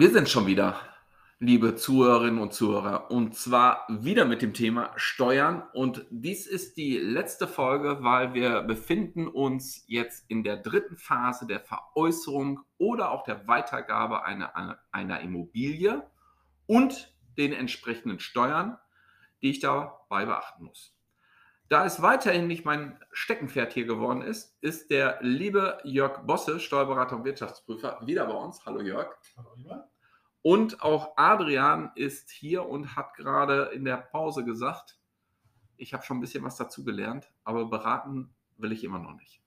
Wir sind schon wieder, liebe Zuhörerinnen und Zuhörer, und zwar wieder mit dem Thema Steuern. Und dies ist die letzte Folge, weil wir befinden uns jetzt in der dritten Phase der Veräußerung oder auch der Weitergabe einer, einer Immobilie und den entsprechenden Steuern, die ich dabei beachten muss. Da es weiterhin nicht mein Steckenpferd hier geworden ist, ist der liebe Jörg Bosse, Steuerberater und Wirtschaftsprüfer, wieder bei uns. Hallo Jörg. Hallo Ivan. Und auch Adrian ist hier und hat gerade in der Pause gesagt, ich habe schon ein bisschen was dazu gelernt, aber beraten will ich immer noch nicht.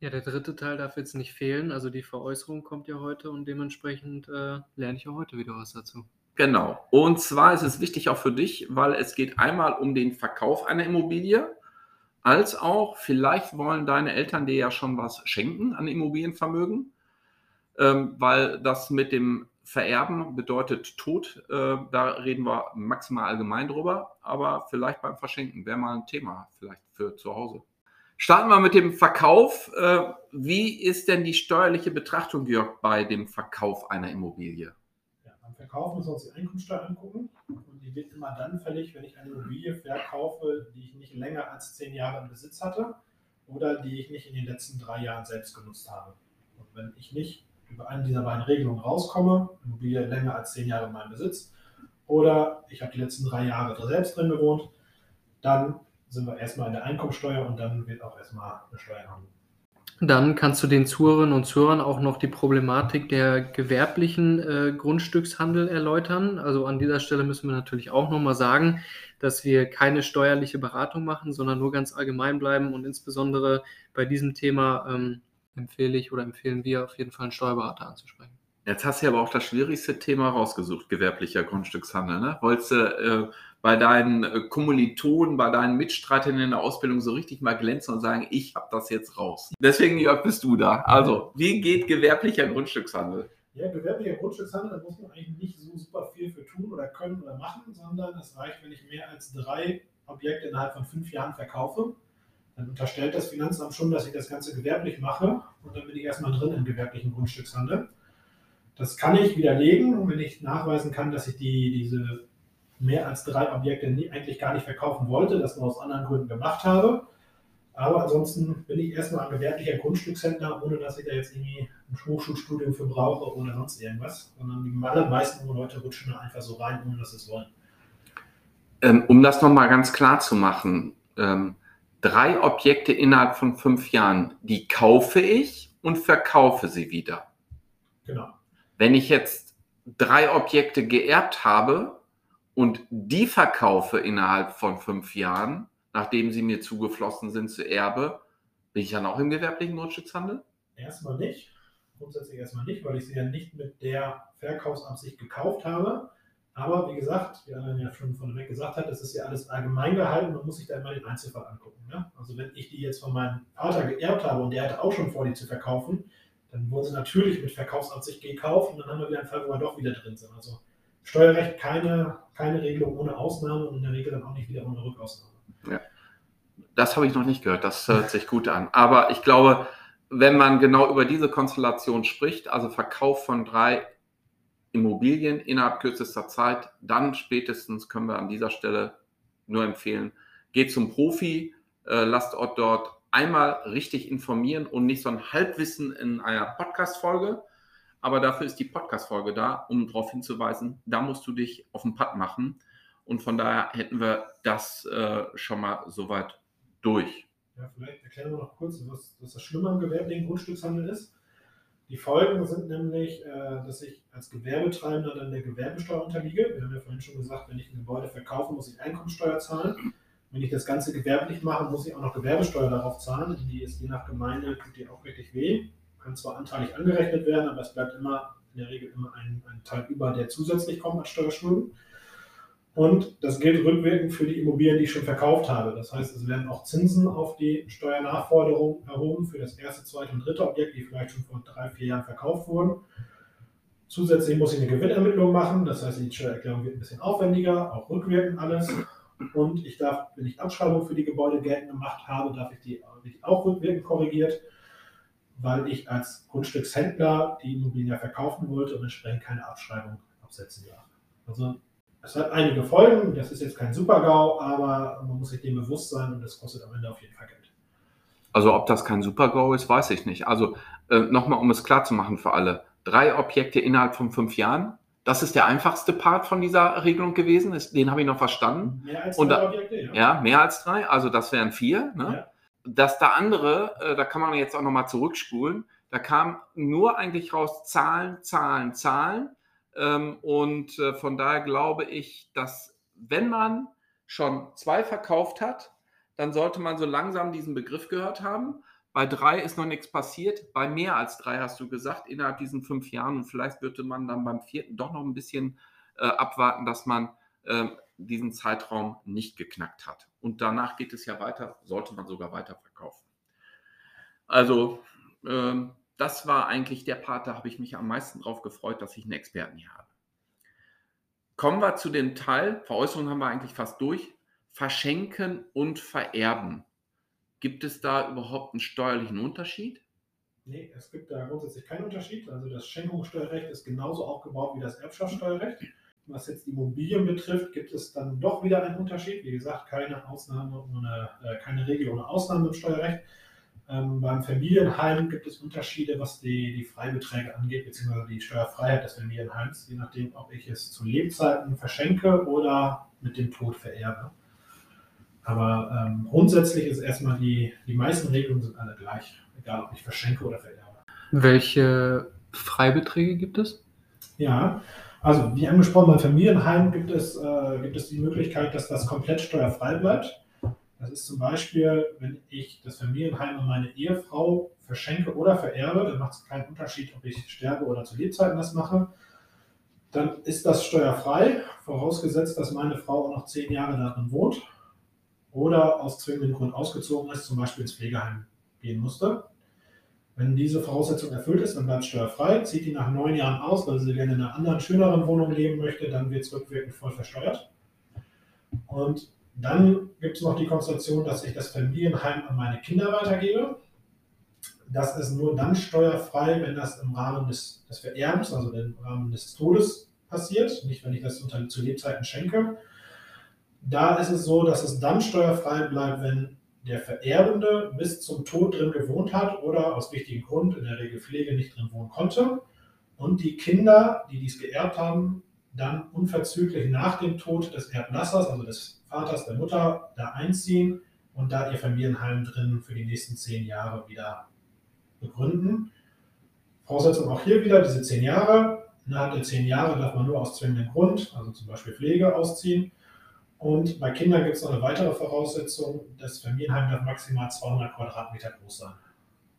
Ja, der dritte Teil darf jetzt nicht fehlen. Also die Veräußerung kommt ja heute und dementsprechend äh, lerne ich auch heute wieder was dazu. Genau. Und zwar ist es wichtig auch für dich, weil es geht einmal um den Verkauf einer Immobilie, als auch vielleicht wollen deine Eltern dir ja schon was schenken an Immobilienvermögen, ähm, weil das mit dem Vererben bedeutet Tod. Äh, da reden wir maximal allgemein drüber, aber vielleicht beim Verschenken wäre mal ein Thema vielleicht für zu Hause. Starten wir mit dem Verkauf. Äh, wie ist denn die steuerliche Betrachtung, Jörg, bei dem Verkauf einer Immobilie? Ja, beim Verkauf müssen wir uns die Einkommensteuer angucken. Und die wird immer dann fällig, wenn ich eine Immobilie verkaufe, die ich nicht länger als zehn Jahre im Besitz hatte oder die ich nicht in den letzten drei Jahren selbst genutzt habe. Und wenn ich nicht über eine dieser beiden Regelungen rauskomme, Immobilie länger als zehn Jahre in meinem Besitz, oder ich habe die letzten drei Jahre selbst drin gewohnt, dann sind wir erstmal in der Einkommensteuer und dann wird auch erstmal eine Steuer haben. Dann kannst du den Zuhörerinnen und Zuhörern auch noch die Problematik der gewerblichen äh, Grundstückshandel erläutern. Also an dieser Stelle müssen wir natürlich auch nochmal sagen, dass wir keine steuerliche Beratung machen, sondern nur ganz allgemein bleiben und insbesondere bei diesem Thema ähm, empfehle ich oder empfehlen wir auf jeden Fall einen Steuerberater anzusprechen. Jetzt hast du aber auch das schwierigste Thema rausgesucht, gewerblicher Grundstückshandel. Ne? Wolltest du äh, bei deinen äh, Kommilitonen, bei deinen Mitstreitern in der Ausbildung so richtig mal glänzen und sagen, ich habe das jetzt raus. Deswegen, Jörg, bist du da. Also, wie geht gewerblicher Grundstückshandel? Ja, gewerblicher Grundstückshandel, da muss man eigentlich nicht so super viel für tun oder können oder machen, sondern es reicht, wenn ich mehr als drei Objekte innerhalb von fünf Jahren verkaufe dann unterstellt das Finanzamt schon, dass ich das Ganze gewerblich mache und dann bin ich erstmal drin im gewerblichen Grundstückshandel. Das kann ich widerlegen, wenn ich nachweisen kann, dass ich die, diese mehr als drei Objekte eigentlich gar nicht verkaufen wollte, das nur aus anderen Gründen gemacht habe. Aber ansonsten bin ich erstmal ein gewerblicher Grundstückshändler, ohne dass ich da jetzt irgendwie ein Hochschulstudium für brauche oder sonst irgendwas, sondern die allermeisten Leute rutschen da einfach so rein, ohne dass sie es wollen. Ähm, um das nochmal ganz klar zu machen, ähm, drei Objekte innerhalb von fünf Jahren, die kaufe ich und verkaufe sie wieder. Genau. Wenn ich jetzt drei Objekte geerbt habe und die verkaufe innerhalb von fünf Jahren, nachdem sie mir zugeflossen sind zu Erbe, bin ich dann auch im gewerblichen Grundstückshandel? Erstmal nicht. Grundsätzlich erstmal nicht, weil ich sie ja nicht mit der Verkaufsabsicht gekauft habe. Aber wie gesagt, wie Alan ja schon vorneweg gesagt hat, das ist ja alles allgemein gehalten und muss sich da immer den Einzelfall angucken. Ne? Also wenn ich die jetzt von meinem Vater geerbt habe und der hatte auch schon vor, die zu verkaufen, dann wurden sie natürlich mit Verkaufsabsicht gekauft und dann haben wir wieder einen Fall, wo wir doch wieder drin sind. Also Steuerrecht keine, keine Regelung ohne Ausnahme und in der Regel dann auch nicht wieder ohne Rückausnahme. Ja. Das habe ich noch nicht gehört, das hört sich gut an. Aber ich glaube, wenn man genau über diese Konstellation spricht, also Verkauf von drei Immobilien innerhalb kürzester Zeit, dann spätestens können wir an dieser Stelle nur empfehlen, geht zum Profi, äh, lasst euch dort einmal richtig informieren und nicht so ein Halbwissen in einer Podcast-Folge. Aber dafür ist die Podcast-Folge da, um darauf hinzuweisen, da musst du dich auf den Pad machen. Und von daher hätten wir das äh, schon mal soweit durch. Ja, vielleicht erklären wir noch kurz, was, was das Schlimme am gewerblichen Grundstückshandel ist. Die Folgen sind nämlich, äh, dass ich als Gewerbetreibender dann der Gewerbesteuer unterliege. Wir haben ja vorhin schon gesagt, wenn ich ein Gebäude verkaufe, muss ich Einkommensteuer zahlen. Wenn ich das Ganze gewerblich mache, muss ich auch noch Gewerbesteuer darauf zahlen. Die ist je nach Gemeinde, tut die auch richtig weh. Kann zwar anteilig angerechnet werden, aber es bleibt immer in der Regel immer ein, ein Teil über, der zusätzlich kommt als Steuerschulden. Und das gilt rückwirkend für die Immobilien, die ich schon verkauft habe. Das heißt, es werden auch Zinsen auf die Steuernachforderung erhoben für das erste, zweite und dritte Objekt, die vielleicht schon vor drei, vier Jahren verkauft wurden. Zusätzlich muss ich eine Gewinnermittlung machen. Das heißt, die Steuererklärung wird ein bisschen aufwendiger, auch rückwirkend alles. Und ich darf, wenn ich Abschreibung für die Gebäude geltend gemacht habe, darf ich die auch rückwirkend korrigiert, weil ich als Grundstückshändler die Immobilien ja verkaufen wollte und entsprechend keine Abschreibung absetzen darf. Also es hat einige Folgen, das ist jetzt kein Super-GAU, aber man muss sich dem bewusst sein und das kostet am Ende auf jeden Fall Geld. Also ob das kein Super-GAU ist, weiß ich nicht. Also äh, nochmal, um es klar zu machen für alle. Drei Objekte innerhalb von fünf Jahren, das ist der einfachste Part von dieser Regelung gewesen. Den habe ich noch verstanden. Mehr als Und drei da- Objekte, ja. Ja, mehr als drei, also das wären vier. Ne? Ja. Das da andere, äh, da kann man jetzt auch nochmal zurückspulen, da kam nur eigentlich raus Zahlen, Zahlen, Zahlen. Ähm, und äh, von daher glaube ich, dass wenn man schon zwei verkauft hat, dann sollte man so langsam diesen Begriff gehört haben. Bei drei ist noch nichts passiert. Bei mehr als drei hast du gesagt, innerhalb diesen fünf Jahren. Und vielleicht würde man dann beim vierten doch noch ein bisschen äh, abwarten, dass man ähm, diesen Zeitraum nicht geknackt hat. Und danach geht es ja weiter, sollte man sogar weiter verkaufen. Also, ähm, das war eigentlich der Part, da habe ich mich am meisten drauf gefreut, dass ich einen Experten hier habe. Kommen wir zu dem Teil, Veräußerung haben wir eigentlich fast durch, verschenken und vererben. Gibt es da überhaupt einen steuerlichen Unterschied? Nee, es gibt da grundsätzlich keinen Unterschied. Also das Schenkungssteuerrecht ist genauso aufgebaut wie das Erbschaftssteuerrecht. Was jetzt Immobilien betrifft, gibt es dann doch wieder einen Unterschied. Wie gesagt, keine Ausnahme ohne, äh, keine Regel ohne Ausnahme im Steuerrecht. Ähm, beim Familienheim gibt es Unterschiede, was die, die Freibeträge angeht, beziehungsweise die Steuerfreiheit des Familienheims, je nachdem, ob ich es zu Lebzeiten verschenke oder mit dem Tod vererbe. Aber ähm, grundsätzlich ist erstmal die, die meisten Regelungen sind alle gleich, egal ob ich verschenke oder vererbe. Welche Freibeträge gibt es? Ja, also wie angesprochen, beim Familienheim gibt es, äh, gibt es die Möglichkeit, dass das komplett steuerfrei bleibt. Das ist zum Beispiel, wenn ich das Familienheim an meine Ehefrau verschenke oder vererbe, dann macht es keinen Unterschied, ob ich sterbe oder zu Lebzeiten das mache. Dann ist das steuerfrei, vorausgesetzt, dass meine Frau auch noch zehn Jahre darin wohnt oder aus zwingendem Grund ausgezogen ist, zum Beispiel ins Pflegeheim gehen musste. Wenn diese Voraussetzung erfüllt ist, dann bleibt steuerfrei. Zieht die nach neun Jahren aus, weil sie gerne in einer anderen, schöneren Wohnung leben möchte, dann wird es rückwirkend voll versteuert. Und dann gibt es noch die Konstellation, dass ich das Familienheim an meine Kinder weitergebe. Das ist nur dann steuerfrei, wenn das im Rahmen des, des Vererbens, also im Rahmen des Todes passiert, nicht wenn ich das unter, zu Lebzeiten schenke. Da ist es so, dass es dann steuerfrei bleibt, wenn der Vererbende bis zum Tod drin gewohnt hat oder aus wichtigem Grund, in der Regel Pflege, nicht drin wohnen konnte. Und die Kinder, die dies geerbt haben, dann unverzüglich nach dem Tod des Erblassers, also des Vaters, der Mutter, da einziehen und da ihr Familienheim drin für die nächsten zehn Jahre wieder begründen. Voraussetzung auch hier wieder diese zehn Jahre. Innerhalb der zehn Jahre darf man nur aus zwingendem Grund, also zum Beispiel Pflege, ausziehen. Und bei Kindern gibt es noch eine weitere Voraussetzung. Das Familienheim darf maximal 200 Quadratmeter groß sein.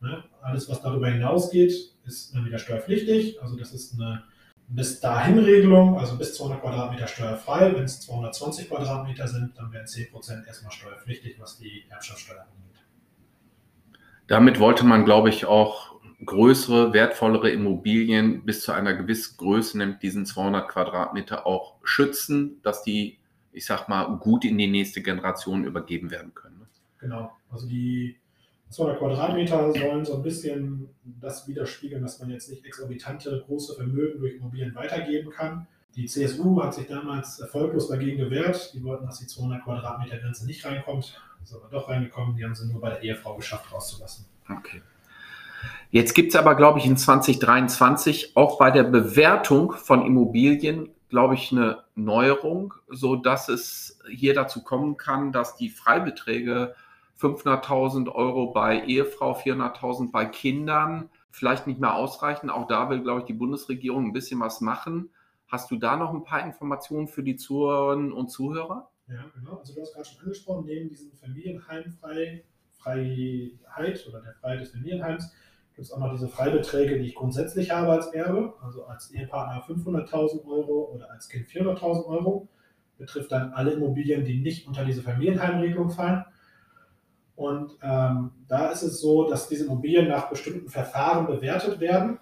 Ne? Alles, was darüber hinausgeht, ist dann wieder steuerpflichtig. Also das ist eine bis dahin Regelung, also bis 200 Quadratmeter steuerfrei. Wenn es 220 Quadratmeter sind, dann wären 10% erstmal steuerpflichtig, was die Erbschaftssteuer angeht. Damit wollte man, glaube ich, auch größere, wertvollere Immobilien bis zu einer gewissen Größe, nämlich diesen 200 Quadratmeter, auch schützen, dass die, ich sag mal, gut in die nächste Generation übergeben werden können. ne? Genau. Also die 200 Quadratmeter sollen so ein bisschen das widerspiegeln, dass man jetzt nicht exorbitante große Vermögen durch Immobilien weitergeben kann. Die CSU hat sich damals erfolglos dagegen gewehrt. Die wollten, dass die 200 Quadratmeter Grenze nicht reinkommt. Ist aber doch reingekommen. Die haben sie nur bei der Ehefrau geschafft, rauszulassen. Okay. Jetzt gibt es aber, glaube ich, in 2023 auch bei der Bewertung von Immobilien, glaube ich, eine Neuerung, so dass es hier dazu kommen kann, dass die Freibeträge 500.000 Euro bei Ehefrau, 400.000 bei Kindern vielleicht nicht mehr ausreichen. Auch da will, glaube ich, die Bundesregierung ein bisschen was machen. Hast du da noch ein paar Informationen für die Zuhörerinnen und Zuhörer? Ja, genau. Also du hast gerade schon angesprochen, neben diesem Familienheimfrei, Freiheit oder der Freiheit des Familienheims gibt es auch noch diese Freibeträge, die ich grundsätzlich habe als Erbe, also als Ehepartner 500.000 Euro oder als Kind 400.000 Euro. Betrifft dann alle Immobilien, die nicht unter diese Familienheimregelung fallen. Und ähm, da ist es so, dass diese Immobilien nach bestimmten Verfahren bewertet werden.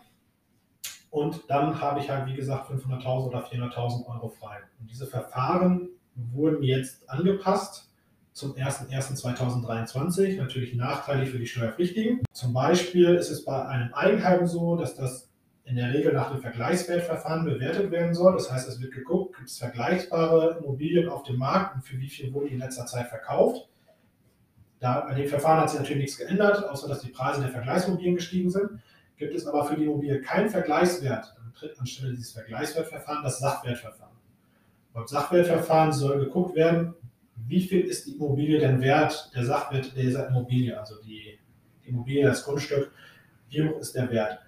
Und dann habe ich halt, wie gesagt, 500.000 oder 400.000 Euro frei. Und diese Verfahren wurden jetzt angepasst zum 01.01.2023, natürlich nachteilig für die Steuerpflichtigen. Zum Beispiel ist es bei einem Eigenheim so, dass das in der Regel nach dem Vergleichswertverfahren bewertet werden soll. Das heißt, es wird geguckt, gibt es vergleichbare Immobilien auf dem Markt und für wie viel wurden die in letzter Zeit verkauft. Da, bei dem Verfahren hat sich natürlich nichts geändert, außer dass die Preise der Vergleichsimmobilien gestiegen sind. Gibt es aber für die Immobilie keinen Vergleichswert, dann tritt anstelle dieses Vergleichswertverfahren das Sachwertverfahren. Beim Sachwertverfahren soll geguckt werden, wie viel ist die Immobilie denn wert, der Sachwert dieser Immobilie, also die, die Immobilie, das Grundstück, wie hoch ist der Wert.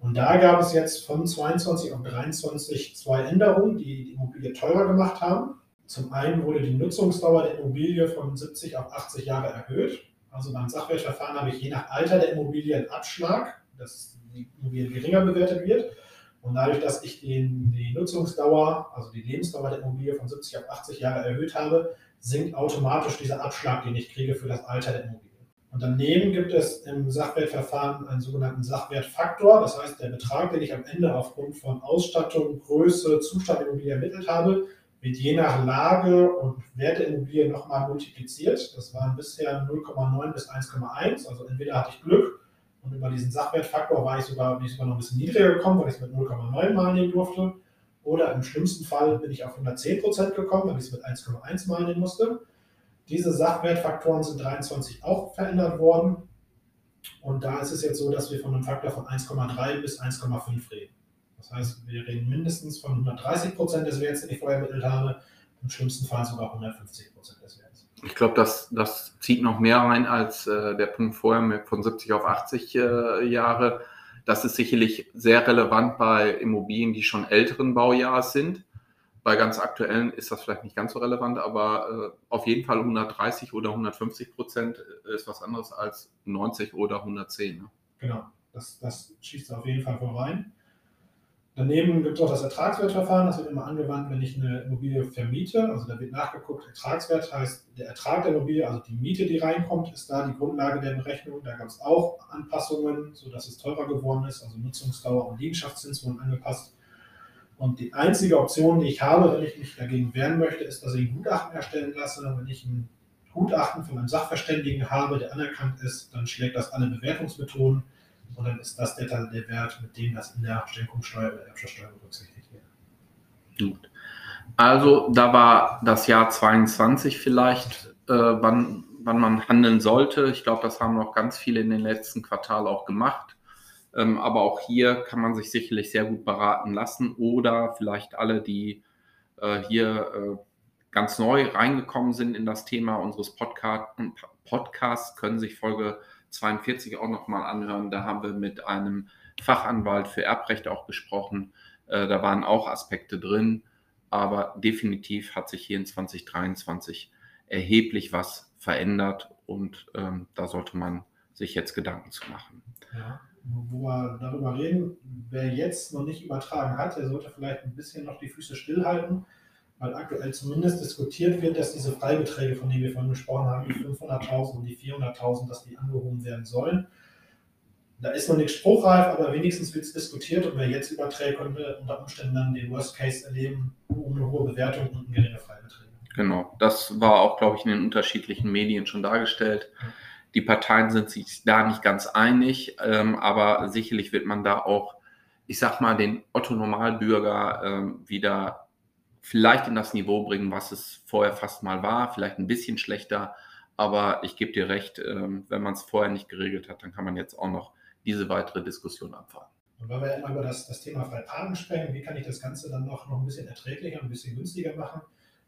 Und da gab es jetzt von 22 auf 23 zwei Änderungen, die die Immobilie teurer gemacht haben. Zum einen wurde die Nutzungsdauer der Immobilie von 70 auf 80 Jahre erhöht. Also beim Sachwertverfahren habe ich je nach Alter der Immobilie einen Abschlag, dass die Immobilie geringer bewertet wird. Und dadurch, dass ich den, die Nutzungsdauer, also die Lebensdauer der Immobilie von 70 auf 80 Jahre erhöht habe, sinkt automatisch dieser Abschlag, den ich kriege für das Alter der Immobilie. Und daneben gibt es im Sachwertverfahren einen sogenannten Sachwertfaktor. Das heißt, der Betrag, den ich am Ende aufgrund von Ausstattung, Größe, Zustand der Immobilie ermittelt habe, wird je nach Lage und Wert der Immobilie nochmal multipliziert. Das waren bisher 0,9 bis 1,1. Also entweder hatte ich Glück und über diesen Sachwertfaktor war ich sogar, bin ich sogar noch ein bisschen niedriger gekommen, weil ich es mit 0,9 mal nehmen durfte. Oder im schlimmsten Fall bin ich auf 110 Prozent gekommen, weil ich es mit 1,1 mal nehmen musste. Diese Sachwertfaktoren sind 23 auch verändert worden. Und da ist es jetzt so, dass wir von einem Faktor von 1,3 bis 1,5 reden. Das heißt, wir reden mindestens von 130 Prozent des Werts, den ich vorher ermittelt habe, im schlimmsten Fall sogar 150 Prozent des Werts. Ich glaube, das, das zieht noch mehr rein als äh, der Punkt vorher mit von 70 auf 80 äh, Jahre. Das ist sicherlich sehr relevant bei Immobilien, die schon älteren Baujahres sind. Bei ganz aktuellen ist das vielleicht nicht ganz so relevant, aber äh, auf jeden Fall 130 oder 150 Prozent ist was anderes als 90 oder 110. Ne? Genau, das, das schießt auf jeden Fall vorein. Daneben gibt es auch das Ertragswertverfahren. Das wird immer angewandt, wenn ich eine Immobilie vermiete. Also da wird nachgeguckt, Ertragswert heißt der Ertrag der Immobilie, also die Miete, die reinkommt, ist da die Grundlage der Berechnung. Da gab es auch Anpassungen, sodass es teurer geworden ist. Also Nutzungsdauer und Liegenschaftszins wurden angepasst. Und die einzige Option, die ich habe, wenn ich mich dagegen wehren möchte, ist, dass ich ein Gutachten erstellen lasse. Wenn ich ein Gutachten von einem Sachverständigen habe, der anerkannt ist, dann schlägt das alle Bewertungsmethoden dann ist das der, der Wert, mit dem das in der Schenkungssteuer oder Erbschaftssteuer berücksichtigt wird. Gut. Also da war das Jahr 22 vielleicht, äh, wann, wann man handeln sollte. Ich glaube, das haben noch ganz viele in den letzten Quartalen auch gemacht. Ähm, aber auch hier kann man sich sicherlich sehr gut beraten lassen oder vielleicht alle, die äh, hier äh, ganz neu reingekommen sind in das Thema unseres Podcast, Podcasts, können sich Folge 42 auch nochmal anhören. Da haben wir mit einem Fachanwalt für Erbrecht auch gesprochen. Äh, da waren auch Aspekte drin, aber definitiv hat sich hier in 2023 erheblich was verändert und ähm, da sollte man sich jetzt Gedanken zu machen. Ja, wo wir darüber reden, wer jetzt noch nicht übertragen hat, der sollte vielleicht ein bisschen noch die Füße stillhalten weil aktuell zumindest diskutiert wird, dass diese Freibeträge, von denen wir vorhin gesprochen haben, die 500.000 und die 400.000, dass die angehoben werden sollen. Da ist noch nichts spruchreif, aber wenigstens wird es diskutiert und wer jetzt überträgt, könnte unter Umständen dann den Worst Case erleben, um eine hohe Bewertung und geringe Freibeträge. Genau, das war auch, glaube ich, in den unterschiedlichen Medien schon dargestellt. Die Parteien sind sich da nicht ganz einig, ähm, aber sicherlich wird man da auch, ich sag mal, den Otto Normalbürger ähm, wieder vielleicht in das Niveau bringen, was es vorher fast mal war, vielleicht ein bisschen schlechter. Aber ich gebe dir recht, ähm, wenn man es vorher nicht geregelt hat, dann kann man jetzt auch noch diese weitere Diskussion abfahren. Und weil wir ja immer über das, das Thema Freiparken sprechen, wie kann ich das Ganze dann noch, noch ein bisschen erträglicher, ein bisschen günstiger machen?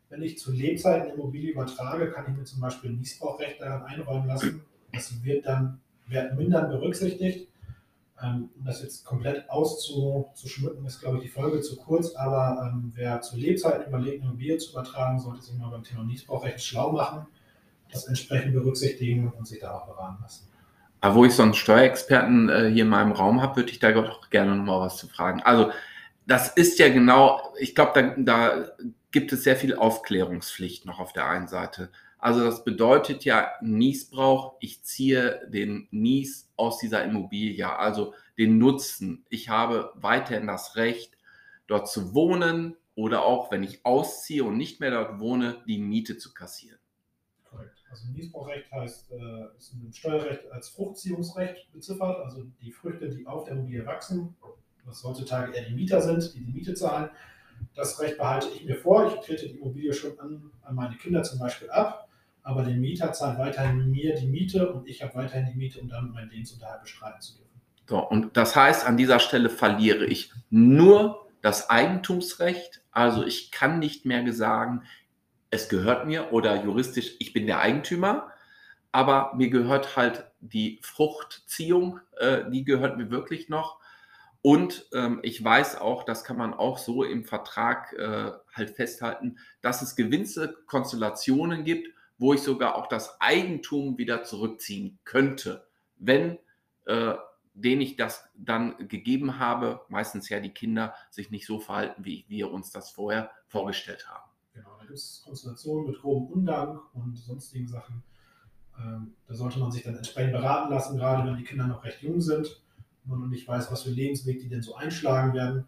Wenn ich zu Lebzeiten Immobilie übertrage, kann ich mir zum Beispiel ein Niesbrauchrecht daran einräumen lassen. Das wird dann wird mindern berücksichtigt. Ähm, um das jetzt komplett auszuschmücken, ist, glaube ich, die Folge zu kurz, aber ähm, wer zu Lebzeiten überlegt, eine Immobilie zu übertragen, sollte sich mal beim Thema Niesbrauchrecht schlau machen, das entsprechend berücksichtigen und sich da auch beraten lassen. Aber wo ich so einen Steuerexperten äh, hier in meinem Raum habe, würde ich da doch gerne noch mal was zu fragen. Also das ist ja genau, ich glaube, da, da gibt es sehr viel Aufklärungspflicht noch auf der einen Seite. Also das bedeutet ja Niesbrauch, ich ziehe den Nies aus dieser Immobilie, also den Nutzen. Ich habe weiterhin das Recht, dort zu wohnen oder auch, wenn ich ausziehe und nicht mehr dort wohne, die Miete zu kassieren. Korrekt. Also Niesbrauchrecht heißt, äh, ist im Steuerrecht als Fruchtziehungsrecht beziffert, also die Früchte, die auf der Immobilie wachsen, was heutzutage eher die Mieter sind, die die Miete zahlen. Das Recht behalte ich mir vor. Ich trete die Immobilie schon an, an meine Kinder zum Beispiel ab aber der Mieter zahlt weiterhin mir die Miete und ich habe weiterhin die Miete, um dann meinen Lebensunterhalt bestreiten zu dürfen. So, und das heißt, an dieser Stelle verliere ich nur das Eigentumsrecht. Also ich kann nicht mehr sagen, es gehört mir oder juristisch, ich bin der Eigentümer, aber mir gehört halt die Fruchtziehung, äh, die gehört mir wirklich noch. Und ähm, ich weiß auch, das kann man auch so im Vertrag äh, halt festhalten, dass es gewisse Konstellationen gibt, wo ich sogar auch das Eigentum wieder zurückziehen könnte, wenn äh, denen ich das dann gegeben habe, meistens ja die Kinder, sich nicht so verhalten, wie wir uns das vorher vorgestellt haben. Genau, da gibt es Konstellationen mit grobem Undank und sonstigen Sachen. Ähm, da sollte man sich dann entsprechend beraten lassen, gerade wenn die Kinder noch recht jung sind und man noch nicht weiß, was für Lebensweg die denn so einschlagen werden.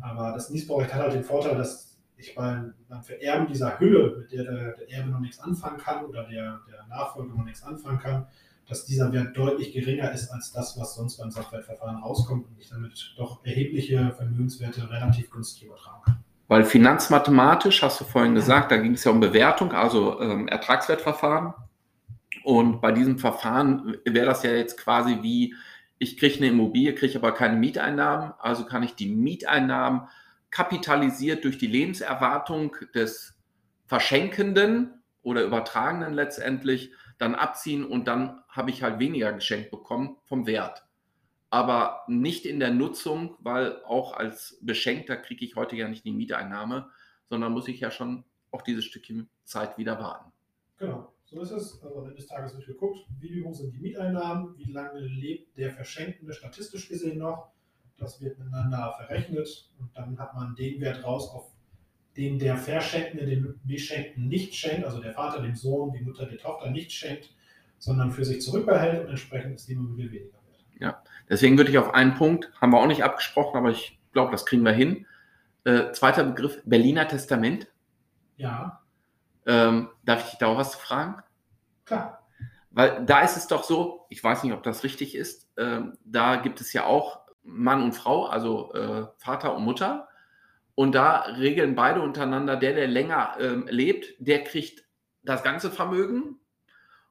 Aber das Niesbrauchrecht hat halt den Vorteil, dass ich beim, beim Vererben dieser Hülle, mit der der, der Erbe noch nichts anfangen kann oder der, der Nachfolger noch nichts anfangen kann, dass dieser Wert deutlich geringer ist als das, was sonst beim Sachwertverfahren rauskommt und ich damit doch erhebliche Vermögenswerte relativ günstig übertragen kann. Weil finanzmathematisch, hast du vorhin gesagt, da ging es ja um Bewertung, also ähm, Ertragswertverfahren. Und bei diesem Verfahren wäre das ja jetzt quasi wie, ich kriege eine Immobilie, kriege aber keine Mieteinnahmen, also kann ich die Mieteinnahmen kapitalisiert durch die Lebenserwartung des Verschenkenden oder Übertragenen letztendlich dann abziehen und dann habe ich halt weniger geschenkt bekommen vom Wert. Aber nicht in der Nutzung, weil auch als Beschenkter kriege ich heute ja nicht die Mieteinnahme, sondern muss ich ja schon auch dieses Stückchen Zeit wieder warten. Genau, so ist es. Also am Ende des Tages wird geguckt, wie hoch sind die Mieteinnahmen, wie lange lebt der Verschenkende statistisch gesehen noch das wird miteinander verrechnet und dann hat man den Wert raus, auf den der Verschenkende den Beschenkten nicht schenkt, also der Vater dem Sohn, die Mutter der Tochter nicht schenkt, sondern für sich zurückbehält und entsprechend ist die Immobilie weniger wert. Ja, deswegen würde ich auf einen Punkt, haben wir auch nicht abgesprochen, aber ich glaube, das kriegen wir hin. Äh, zweiter Begriff, Berliner Testament. Ja. Ähm, darf ich dich da auch was fragen? Klar. Weil da ist es doch so, ich weiß nicht, ob das richtig ist, äh, da gibt es ja auch Mann und Frau, also äh, Vater und Mutter. Und da regeln beide untereinander, der, der länger ähm, lebt, der kriegt das ganze Vermögen.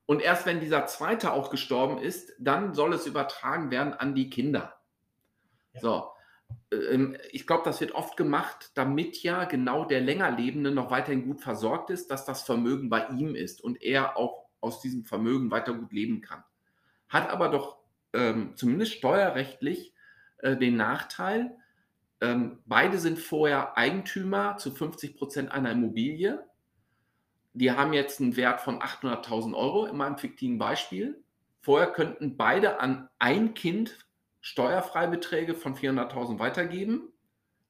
Und erst wenn dieser zweite auch gestorben ist, dann soll es übertragen werden an die Kinder. Ja. So. Ähm, ich glaube, das wird oft gemacht, damit ja genau der länger Lebende noch weiterhin gut versorgt ist, dass das Vermögen bei ihm ist und er auch aus diesem Vermögen weiter gut leben kann. Hat aber doch ähm, zumindest steuerrechtlich äh, den Nachteil, ähm, beide sind vorher Eigentümer zu 50 Prozent einer Immobilie. Die haben jetzt einen Wert von 800.000 Euro in meinem fiktiven Beispiel. Vorher könnten beide an ein Kind Steuerfreibeträge von 400.000 weitergeben.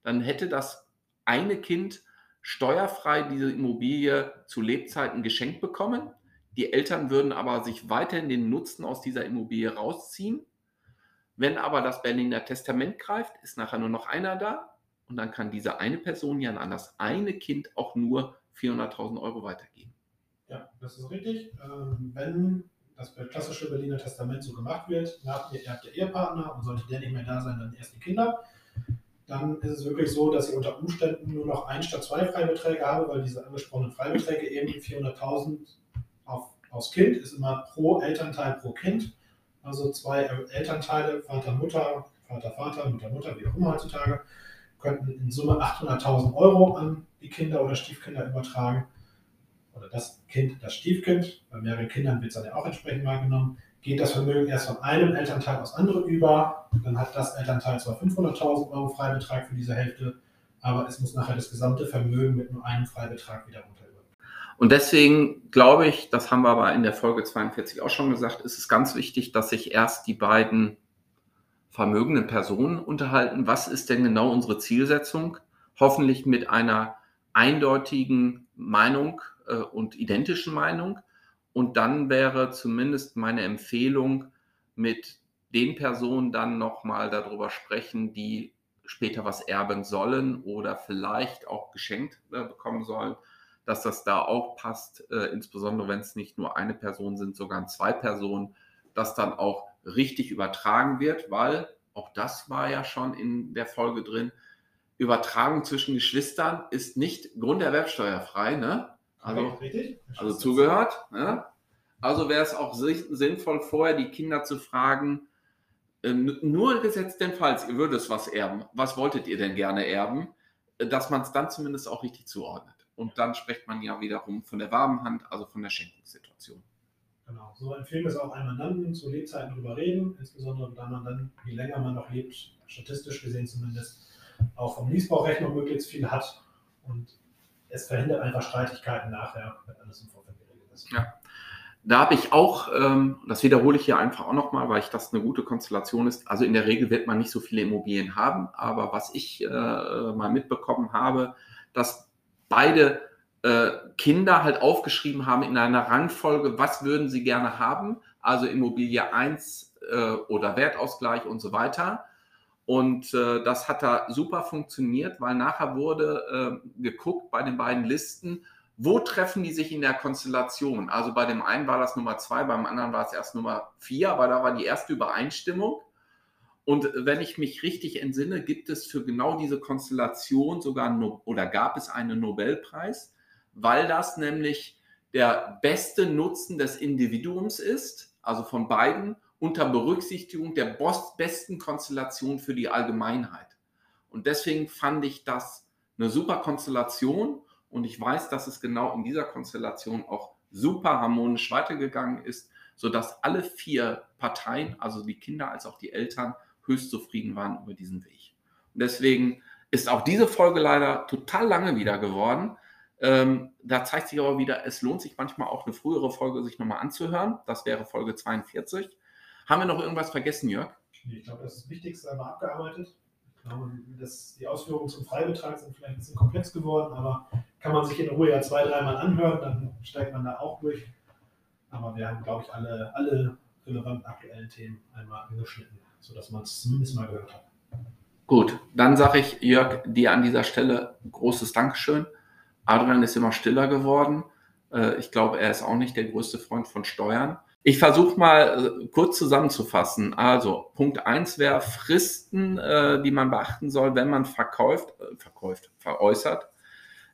Dann hätte das eine Kind steuerfrei diese Immobilie zu Lebzeiten geschenkt bekommen. Die Eltern würden aber sich weiterhin den Nutzen aus dieser Immobilie rausziehen. Wenn aber das Berliner Testament greift, ist nachher nur noch einer da und dann kann diese eine Person ja an das eine Kind auch nur 400.000 Euro weitergeben. Ja, das ist richtig. Ähm, wenn das klassische Berliner Testament so gemacht wird, nach ihr erbt der Ehepartner und sollte der nicht mehr da sein, dann erst die Kinder, dann ist es wirklich so, dass ich unter Umständen nur noch ein statt zwei Freibeträge habe, weil diese angesprochenen Freibeträge eben 400.000 aufs Kind ist immer pro Elternteil pro Kind also zwei Elternteile, Vater, Mutter, Vater, Vater, Mutter, Mutter, wie auch immer heutzutage, könnten in Summe 800.000 Euro an die Kinder oder Stiefkinder übertragen. Oder das Kind, das Stiefkind. Bei mehreren Kindern wird es dann ja auch entsprechend wahrgenommen. geht das Vermögen erst von einem Elternteil aufs andere über. Dann hat das Elternteil zwar 500.000 Euro Freibetrag für diese Hälfte, aber es muss nachher das gesamte Vermögen mit nur einem Freibetrag wieder runter und deswegen glaube ich, das haben wir aber in der Folge 42 auch schon gesagt, ist es ganz wichtig, dass sich erst die beiden vermögenden Personen unterhalten. Was ist denn genau unsere Zielsetzung? Hoffentlich mit einer eindeutigen Meinung äh, und identischen Meinung. Und dann wäre zumindest meine Empfehlung, mit den Personen dann nochmal darüber sprechen, die später was erben sollen oder vielleicht auch geschenkt äh, bekommen sollen, dass das da auch passt, äh, insbesondere wenn es nicht nur eine Person sind, sogar zwei Personen, dass dann auch richtig übertragen wird, weil auch das war ja schon in der Folge drin. Übertragung zwischen Geschwistern ist nicht grunderwerbsteuerfrei, ne? Also, also zugehört. Ne? Also wäre es auch sinnvoll, vorher die Kinder zu fragen, äh, nur gesetzt den Fall, ihr würdet was erben, was wolltet ihr denn gerne erben, äh, dass man es dann zumindest auch richtig zuordnet. Und dann spricht man ja wiederum von der warmen Hand, also von der Schenkungssituation. Genau, so empfehlen wir es auch einem Mandanten zu Lebzeiten drüber reden, insbesondere da man dann, je länger man noch lebt, statistisch gesehen zumindest, auch vom Niesbrauchrecht noch möglichst viel hat und es verhindert einfach Streitigkeiten nachher, wenn alles im Vorfeld geregelt ist. Ja. Da habe ich auch, ähm, das wiederhole ich hier einfach auch nochmal, weil ich das eine gute Konstellation ist. Also in der Regel wird man nicht so viele Immobilien haben, aber was ich äh, mal mitbekommen habe, dass beide äh, Kinder halt aufgeschrieben haben in einer Rangfolge, was würden sie gerne haben, also Immobilie 1 äh, oder Wertausgleich und so weiter. Und äh, das hat da super funktioniert, weil nachher wurde äh, geguckt bei den beiden Listen, wo treffen die sich in der Konstellation. Also bei dem einen war das Nummer 2, beim anderen war es erst Nummer 4, aber da war die erste Übereinstimmung. Und wenn ich mich richtig entsinne, gibt es für genau diese Konstellation sogar oder gab es einen Nobelpreis, weil das nämlich der beste Nutzen des Individuums ist, also von beiden, unter Berücksichtigung der besten Konstellation für die Allgemeinheit. Und deswegen fand ich das eine super Konstellation und ich weiß, dass es genau in dieser Konstellation auch super harmonisch weitergegangen ist, sodass alle vier Parteien, also die Kinder als auch die Eltern, höchst zufrieden waren über diesen Weg. Und deswegen ist auch diese Folge leider total lange wieder geworden. Ähm, da zeigt sich aber wieder, es lohnt sich manchmal auch eine frühere Folge sich nochmal anzuhören. Das wäre Folge 42. Haben wir noch irgendwas vergessen, Jörg? Ich glaube, das, das Wichtigste einmal abgearbeitet. Das, die Ausführungen zum Freibetrag sind vielleicht ein bisschen komplex geworden, aber kann man sich in Ruhe ja zwei, dreimal anhören, dann steigt man da auch durch. Aber wir haben, glaube ich, alle, alle relevanten aktuellen Themen einmal angeschnitten sodass man es zumindest mal gehört hat. Gut, dann sage ich Jörg dir an dieser Stelle großes Dankeschön. Adrian ist immer stiller geworden. Äh, ich glaube, er ist auch nicht der größte Freund von Steuern. Ich versuche mal äh, kurz zusammenzufassen. Also Punkt 1 wäre Fristen, äh, die man beachten soll, wenn man verkauft, verkauft, veräußert.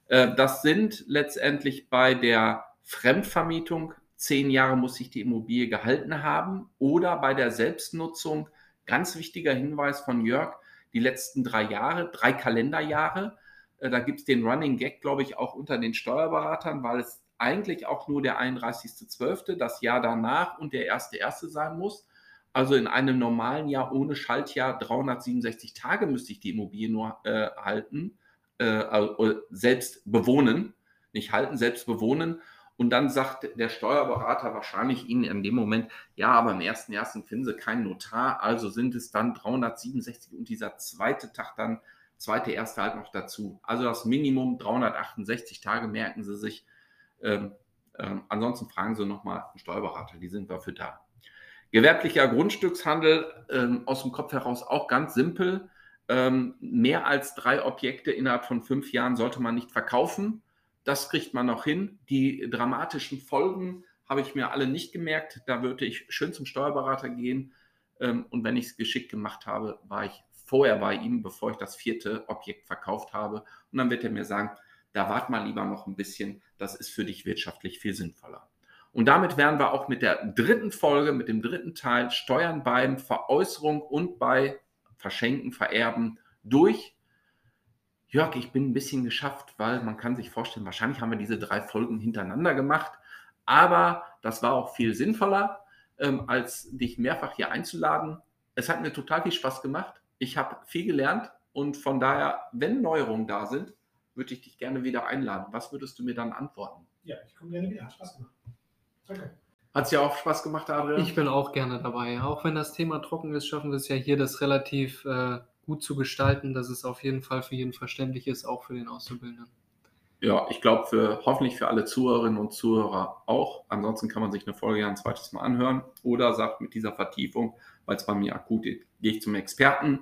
Das sind letztendlich bei der Fremdvermietung zehn Jahre muss sich die Immobilie gehalten haben oder bei der Selbstnutzung Ganz wichtiger Hinweis von Jörg, die letzten drei Jahre, drei Kalenderjahre. Äh, da gibt es den Running Gag, glaube ich, auch unter den Steuerberatern, weil es eigentlich auch nur der 31.12., das Jahr danach und der 1.1. sein muss. Also in einem normalen Jahr ohne Schaltjahr 367 Tage müsste ich die Immobilie nur äh, halten, äh, selbst bewohnen, nicht halten, selbst bewohnen. Und dann sagt der Steuerberater wahrscheinlich Ihnen in dem Moment, ja, aber im ersten ersten finden Sie keinen Notar, also sind es dann 367 und dieser zweite Tag dann, zweite erste halt noch dazu. Also das Minimum 368 Tage merken Sie sich. Ähm, ähm, ansonsten fragen Sie nochmal einen Steuerberater, die sind dafür da. Gewerblicher Grundstückshandel ähm, aus dem Kopf heraus auch ganz simpel. Ähm, mehr als drei Objekte innerhalb von fünf Jahren sollte man nicht verkaufen. Das kriegt man noch hin. Die dramatischen Folgen habe ich mir alle nicht gemerkt. Da würde ich schön zum Steuerberater gehen. Ähm, und wenn ich es geschickt gemacht habe, war ich vorher bei ihm, bevor ich das vierte Objekt verkauft habe. Und dann wird er mir sagen, da wart mal lieber noch ein bisschen. Das ist für dich wirtschaftlich viel sinnvoller. Und damit wären wir auch mit der dritten Folge, mit dem dritten Teil Steuern beim Veräußerung und bei Verschenken, Vererben durch. Jörg, ich bin ein bisschen geschafft, weil man kann sich vorstellen, wahrscheinlich haben wir diese drei Folgen hintereinander gemacht, aber das war auch viel sinnvoller. ähm, als dich mehrfach hier einzuladen. Es hat mir total viel Spaß gemacht. Ich habe viel gelernt und von daher, wenn Neuerungen da sind, würde ich dich gerne wieder einladen. Was würdest du mir dann antworten? Ja, ich komme gerne wieder. Hat Spaß gemacht. Danke. Hat es ja auch Spaß gemacht, Adrian? Ich bin auch gerne dabei. Auch wenn das Thema trocken ist, schaffen wir es ja hier, das relativ äh, gut zu gestalten, dass es auf jeden Fall für jeden verständlich ist, auch für den Auszubildenden. Ja, ich glaube, für hoffentlich für alle Zuhörerinnen und Zuhörer auch. Ansonsten kann man sich eine Folge ja ein zweites Mal anhören oder sagt mit dieser Vertiefung, weil es bei mir akut ist, gehe ich zum Experten.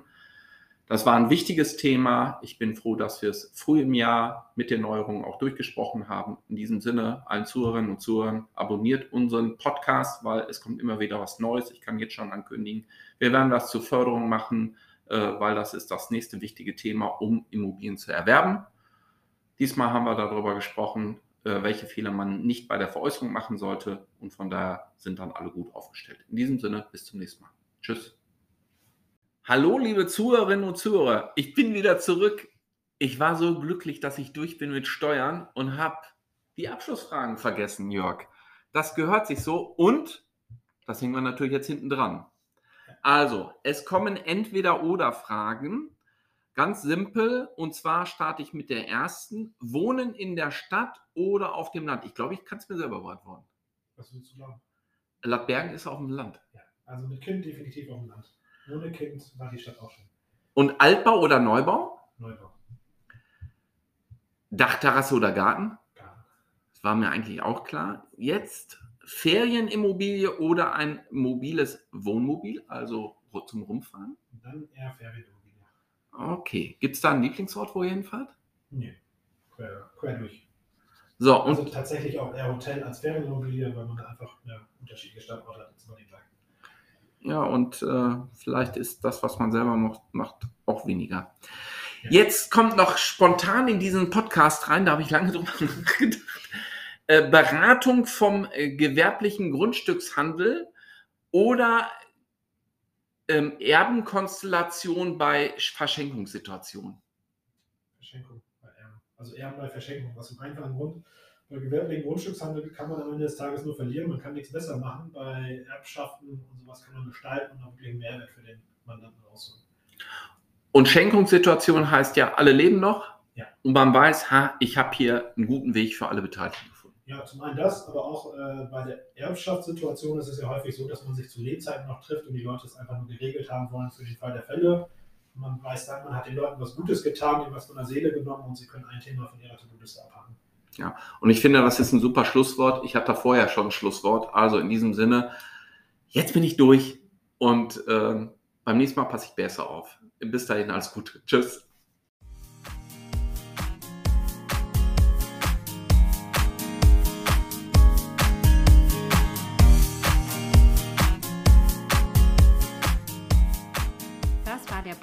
Das war ein wichtiges Thema. Ich bin froh, dass wir es früh im Jahr mit den Neuerungen auch durchgesprochen haben. In diesem Sinne, allen Zuhörerinnen und Zuhörern, abonniert unseren Podcast, weil es kommt immer wieder was Neues. Ich kann jetzt schon ankündigen, wir werden was zur Förderung machen, weil das ist das nächste wichtige Thema, um Immobilien zu erwerben. Diesmal haben wir darüber gesprochen, äh, welche Fehler man nicht bei der Veräußerung machen sollte. Und von daher sind dann alle gut aufgestellt. In diesem Sinne, bis zum nächsten Mal. Tschüss. Hallo, liebe Zuhörerinnen und Zuhörer. Ich bin wieder zurück. Ich war so glücklich, dass ich durch bin mit Steuern und habe die Abschlussfragen vergessen, Jörg. Das gehört sich so und das hängen wir natürlich jetzt hinten dran. Also, es kommen entweder oder Fragen Ganz simpel. Und zwar starte ich mit der ersten. Wohnen in der Stadt oder auf dem Land? Ich glaube, ich kann es mir selber beantworten. Was willst du glauben? Lappbergen ist auf dem Land. Ja, also mit Kind definitiv auf dem Land. Ohne Kind war die Stadt auch schon. Und Altbau oder Neubau? Neubau. Dachterrasse oder Garten? Garten. Das war mir eigentlich auch klar. Jetzt Ferienimmobilie oder ein mobiles Wohnmobil, also zum Rumfahren? Dann eher Ferienimmobilie. Okay. Gibt es da einen Lieblingsort, wo ihr hinfahrt? Nee, quer, quer durch. So, und Also tatsächlich auch eher Hotel als Ferienimmobilie, weil man da einfach ja, unterschiedliche Standorte hat. den gleichen. Ja, und äh, vielleicht ist das, was man selber macht, macht auch weniger. Ja. Jetzt kommt noch spontan in diesen Podcast rein, da habe ich lange drüber nachgedacht. Äh, Beratung vom äh, gewerblichen Grundstückshandel oder ähm, Erbenkonstellation bei Verschenkungssituationen. Verschenkung bei Erben. Also Erben bei Verschenkung. Was im einfachen Grund, bei gewerblichen Grundstückshandel kann man am Ende des Tages nur verlieren. Man kann nichts besser machen. Bei Erbschaften und sowas kann man gestalten und auch wirklich einen Mehrwert für den Mandanten rausholen. Und Schenkungssituation heißt ja, alle leben noch. Ja. Und man weiß, ha, ich habe hier einen guten Weg für alle Beteiligten. Ja, zum einen das, aber auch äh, bei der Erbschaftssituation ist es ja häufig so, dass man sich zu Lebzeiten noch trifft und die Leute es einfach nur geregelt haben wollen für den Fall der Fälle. Und man weiß dann, man hat den Leuten was Gutes getan, ihnen was von der Seele genommen und sie können ein Thema von ihrer To-Do-Liste abhaken. Und ich finde, das ist ein super Schlusswort. Ich hatte vorher schon ein Schlusswort. Also in diesem Sinne, jetzt bin ich durch und ähm, beim nächsten Mal passe ich besser auf. Bis dahin, alles Gute. Tschüss.